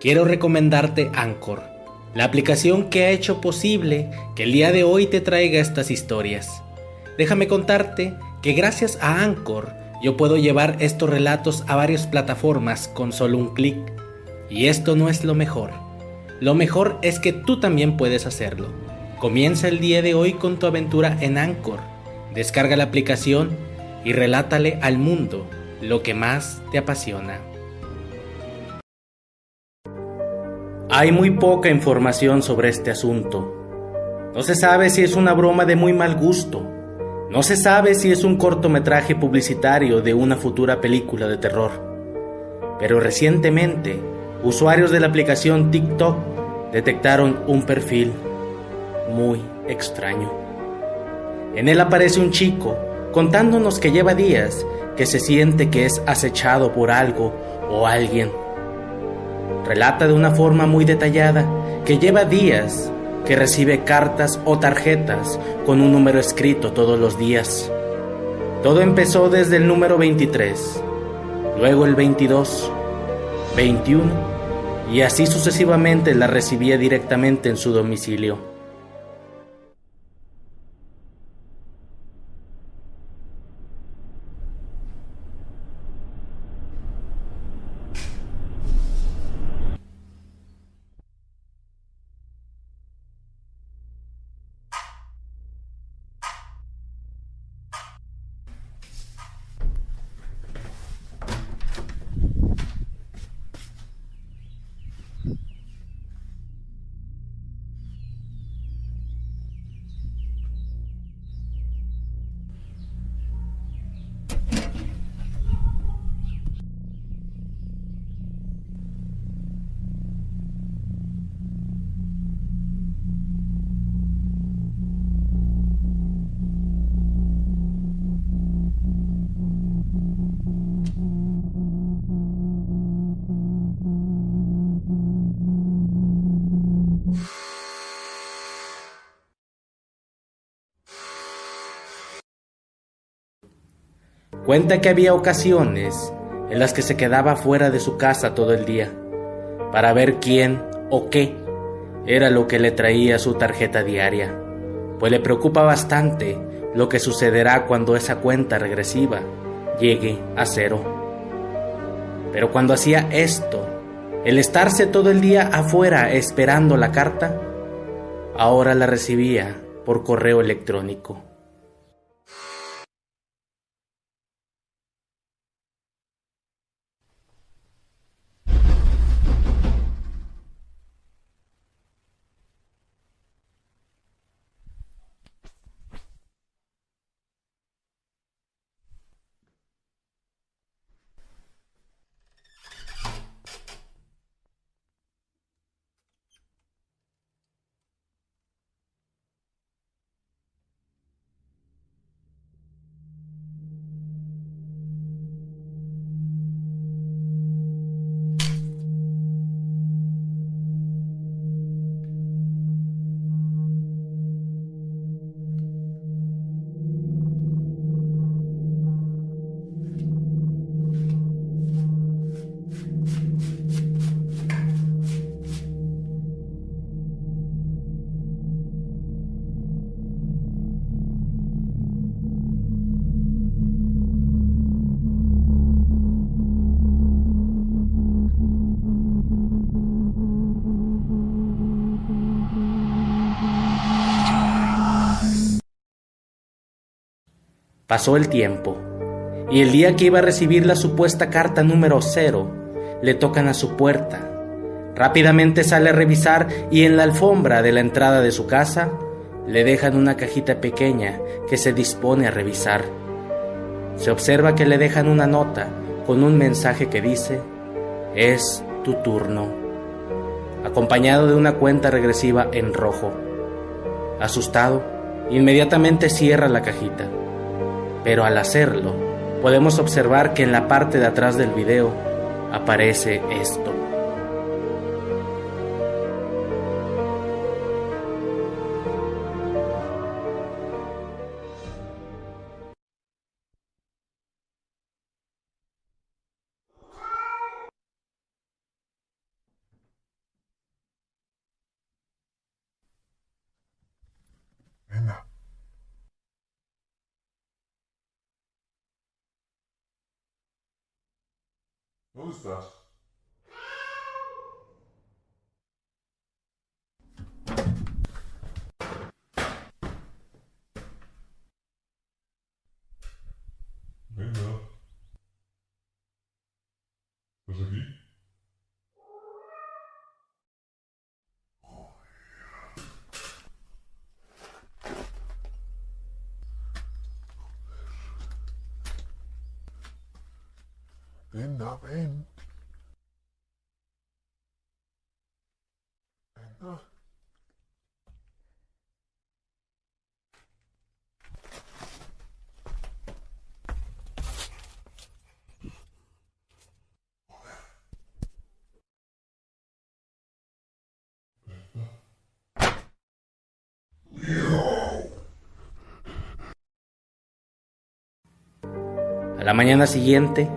quiero recomendarte Anchor, la aplicación que ha hecho posible que el día de hoy te traiga estas historias. Déjame contarte que gracias a Anchor yo puedo llevar estos relatos a varias plataformas con solo un clic. Y esto no es lo mejor. Lo mejor es que tú también puedes hacerlo. Comienza el día de hoy con tu aventura en Anchor. Descarga la aplicación y relátale al mundo lo que más te apasiona. Hay muy poca información sobre este asunto. No se sabe si es una broma de muy mal gusto. No se sabe si es un cortometraje publicitario de una futura película de terror. Pero recientemente, usuarios de la aplicación TikTok detectaron un perfil muy extraño. En él aparece un chico contándonos que lleva días que se siente que es acechado por algo o alguien. Relata de una forma muy detallada que lleva días que recibe cartas o tarjetas con un número escrito todos los días. Todo empezó desde el número 23, luego el 22, 21 y así sucesivamente la recibía directamente en su domicilio. Cuenta que había ocasiones en las que se quedaba fuera de su casa todo el día para ver quién o qué era lo que le traía su tarjeta diaria, pues le preocupa bastante lo que sucederá cuando esa cuenta regresiva llegue a cero. Pero cuando hacía esto, el estarse todo el día afuera esperando la carta, ahora la recibía por correo electrónico. Pasó el tiempo, y el día que iba a recibir la supuesta carta número cero, le tocan a su puerta. Rápidamente sale a revisar y en la alfombra de la entrada de su casa le dejan una cajita pequeña que se dispone a revisar. Se observa que le dejan una nota con un mensaje que dice, es tu turno, acompañado de una cuenta regresiva en rojo. Asustado, inmediatamente cierra la cajita, pero al hacerlo, podemos observar que en la parte de atrás del video aparece esto. Who's that? A la mañana siguiente,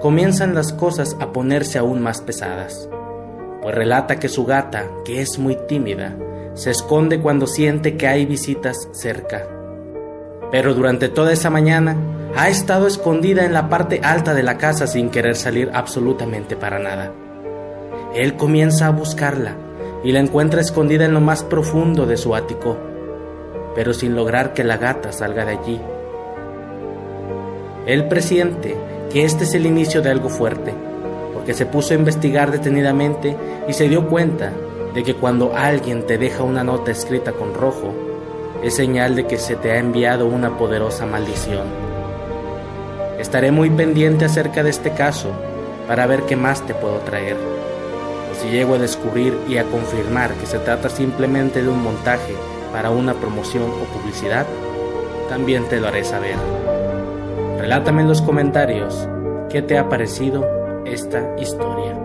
comienzan las cosas a ponerse aún más pesadas, pues relata que su gata, que es muy tímida, se esconde cuando siente que hay visitas cerca. Pero durante toda esa mañana ha estado escondida en la parte alta de la casa sin querer salir absolutamente para nada. Él comienza a buscarla y la encuentra escondida en lo más profundo de su ático, pero sin lograr que la gata salga de allí. Él presiente que este es el inicio de algo fuerte, porque se puso a investigar detenidamente y se dio cuenta de que cuando alguien te deja una nota escrita con rojo, es señal de que se te ha enviado una poderosa maldición. Estaré muy pendiente acerca de este caso para ver qué más te puedo traer. O si llego a descubrir y a confirmar que se trata simplemente de un montaje para una promoción o publicidad, también te lo haré saber. Relátame en los comentarios qué te ha parecido esta historia.